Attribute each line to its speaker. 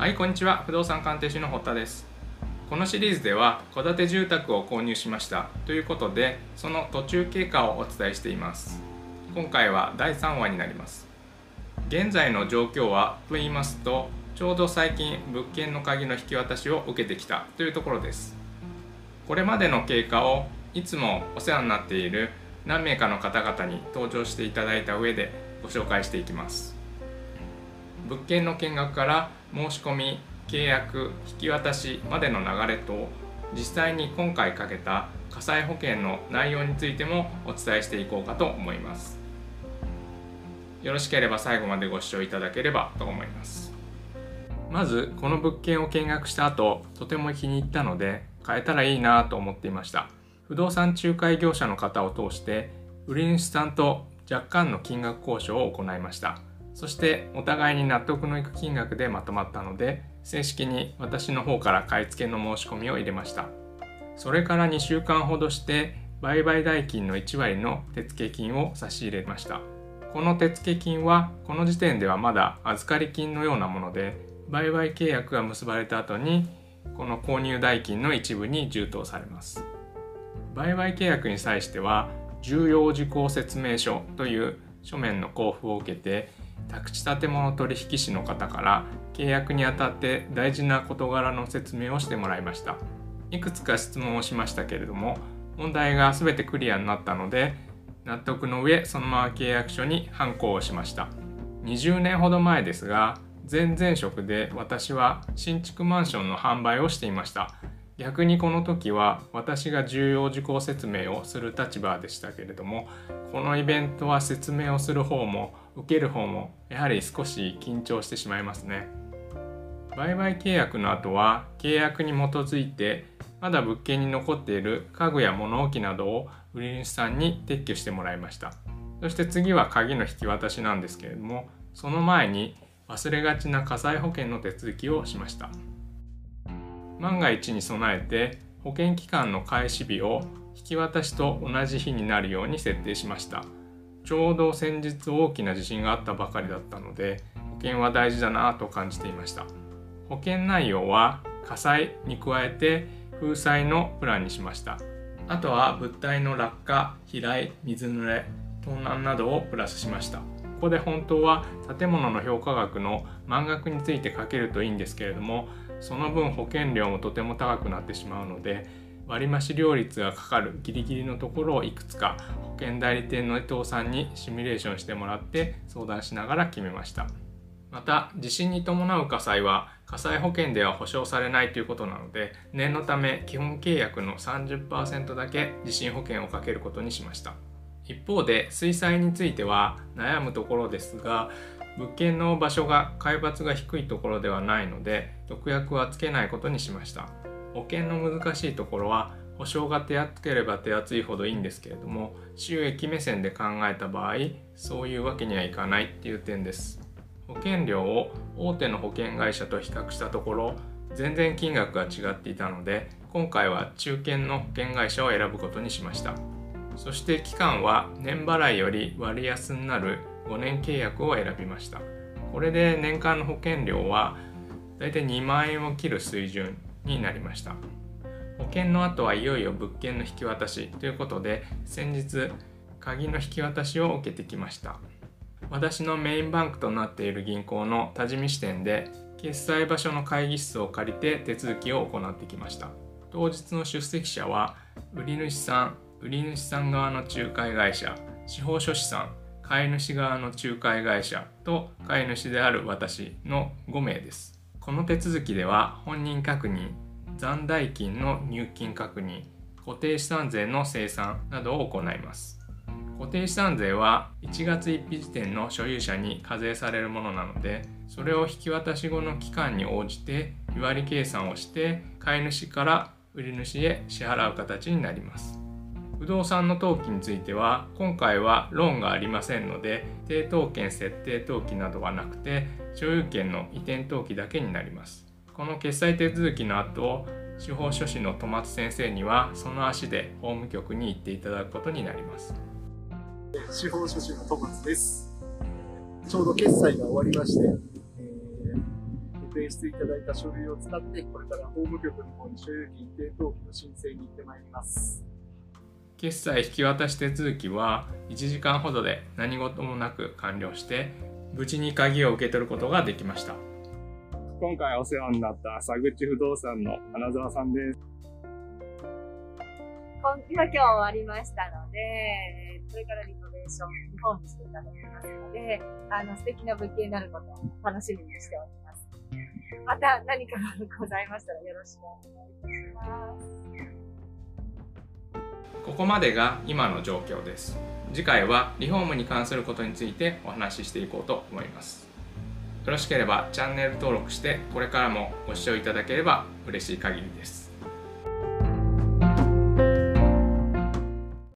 Speaker 1: はいこんにちは。不動産鑑定士の堀田です。このシリーズでは戸建て住宅を購入しました。ということでその途中経過をお伝えしています。今回は第3話になります。現在の状況はと言いますとちょうど最近物件の鍵の引き渡しを受けてきた。というところです。これまでの経過をいつもお世話になっている何名かの方々に登場していただいた上でご紹介していきます。物件の見学から申し込み契約引き渡しまでの流れと実際に今回かけた火災保険の内容についてもお伝えしていこうかと思います。よろしければ最後までご視聴いただければと思います。まずこの物件を見学した後とても気に入ったので買えたらいいなと思っていました。不動産仲介業者の方を通して売り主さんと若干の金額交渉を行いました。そしてお互いに納得のいく金額でまとまったので正式に私の方から買い付けの申し込みを入れました。それから2週間ほどして売買代金の1割の手付金を差し入れました。この手付金はこの時点ではまだ預かり金のようなもので売買契約が結ばれた後にこの購入代金の一部に充当されます。売買契約に際しては重要事項説明書という書面の交付を受けて宅地建物取引士の方から契約にあたって大事な事柄の説明をしてもらいました。いくつか質問をしましたけれども問題が全てクリアになったので納得の上そのまま契約書にハンコをしました。20年ほど前ですが前々職で私は新築マンションの販売をしていました。逆にこの時は私が重要事項説明をする立場でしたけれどもこのイベントは説明をする方も受ける方もやはり少し緊張してしまいますね。売買契約の後は契約に基づいてまだ物件に残っている家具や物置などを売り主さんに撤去してもらいました。そして次は鍵の引き渡しなんですけれどもその前に忘れがちな火災保険の手続きをしました。万が一に備えて保険期間の開始日を引き渡しと同じ日になるように設定しました。ちょうど先日大きな地震があったばかりだったので保険は大事だなと感じていました。保険内容は火災に加えて風災のプランにしました。あとは物体の落下飛来水濡れ盗難などをプラスしました。ここで本当は建物の評価額の満額について書けるといいんですけれどもその分保険料もとても高くなってしまうので割増料率がかかるギリギリのところをいくつか保険代理店の伊藤さんにシミュレーションしてもらって相談しながら決めました。また地震に伴う火災は火災保険では保証されないということなので念のため基本契約の30%だけ地震保険をかけることにしました。一方で水災については悩むところですが物件の場所が海抜が低いところではないので毒薬はつけないことにしました。保険の難しいところは保証が手厚ければ手厚いほどいいんですけれども収益目線で考えた場合そういうわけにはいかないっていう点です。保険料を大手の保険会社と比較したところ全然金額が違っていたので今回は中堅の保険会社を選ぶことにしました。そして期間は年払いより割安になる5年契約を選びました。これで年間の保険料はだいたい2万円を切る水準になりました。保険の後はいよいよ物件の引き渡しということで先日鍵の引き渡しを受けてきました。私のメインバンクとなっている銀行の多治見支店で決済場所の会議室を借りて手続きを行ってきました。当日の出席者は売り主さん売り主さん側の仲介会社司法書士さん飼い主側の仲介会社と飼い主である私の5名です。この手続きでは本人確認残代金の入金確認固定資産税の生産などを行います。固定資産税は1月1日時点の所有者に課税されるものなのでそれを引き渡し後の期間に応じて日割り計算をして飼い主から売り主へ支払う形になります。不動産の登記については今回はローンがありませんので抵当権設定登記などはなくて所有権の移転登記だけになります。この決済手続きの後司法書士の戸松先生にはその足で法務局に行っていただくことになります。
Speaker 2: 司法書士の戸松です。ちょうど決済が終わりまして、えー、提出いただいた書類を使って、これから法務局の方に所有権移転登記の申請に行ってまいります。
Speaker 1: 決済引き渡し手続きは1時間ほどで何事もなく完了して無事に鍵を受け取ることができました
Speaker 2: 今回お世話になった佐口不動産の花澤さんです。
Speaker 3: 今今今日終わりましたので、えーこれからリノベーション、リフォームしていただきますので、あの、素敵な物件になることを楽しみにしております。また何かがございましたらよろしくお願いいたします。
Speaker 1: ここまでが今の状況です。次回はリフォームに関することについてお話ししていこうと思います。よろしければチャンネル登録してこれからもご視聴いただければ嬉しい限りです。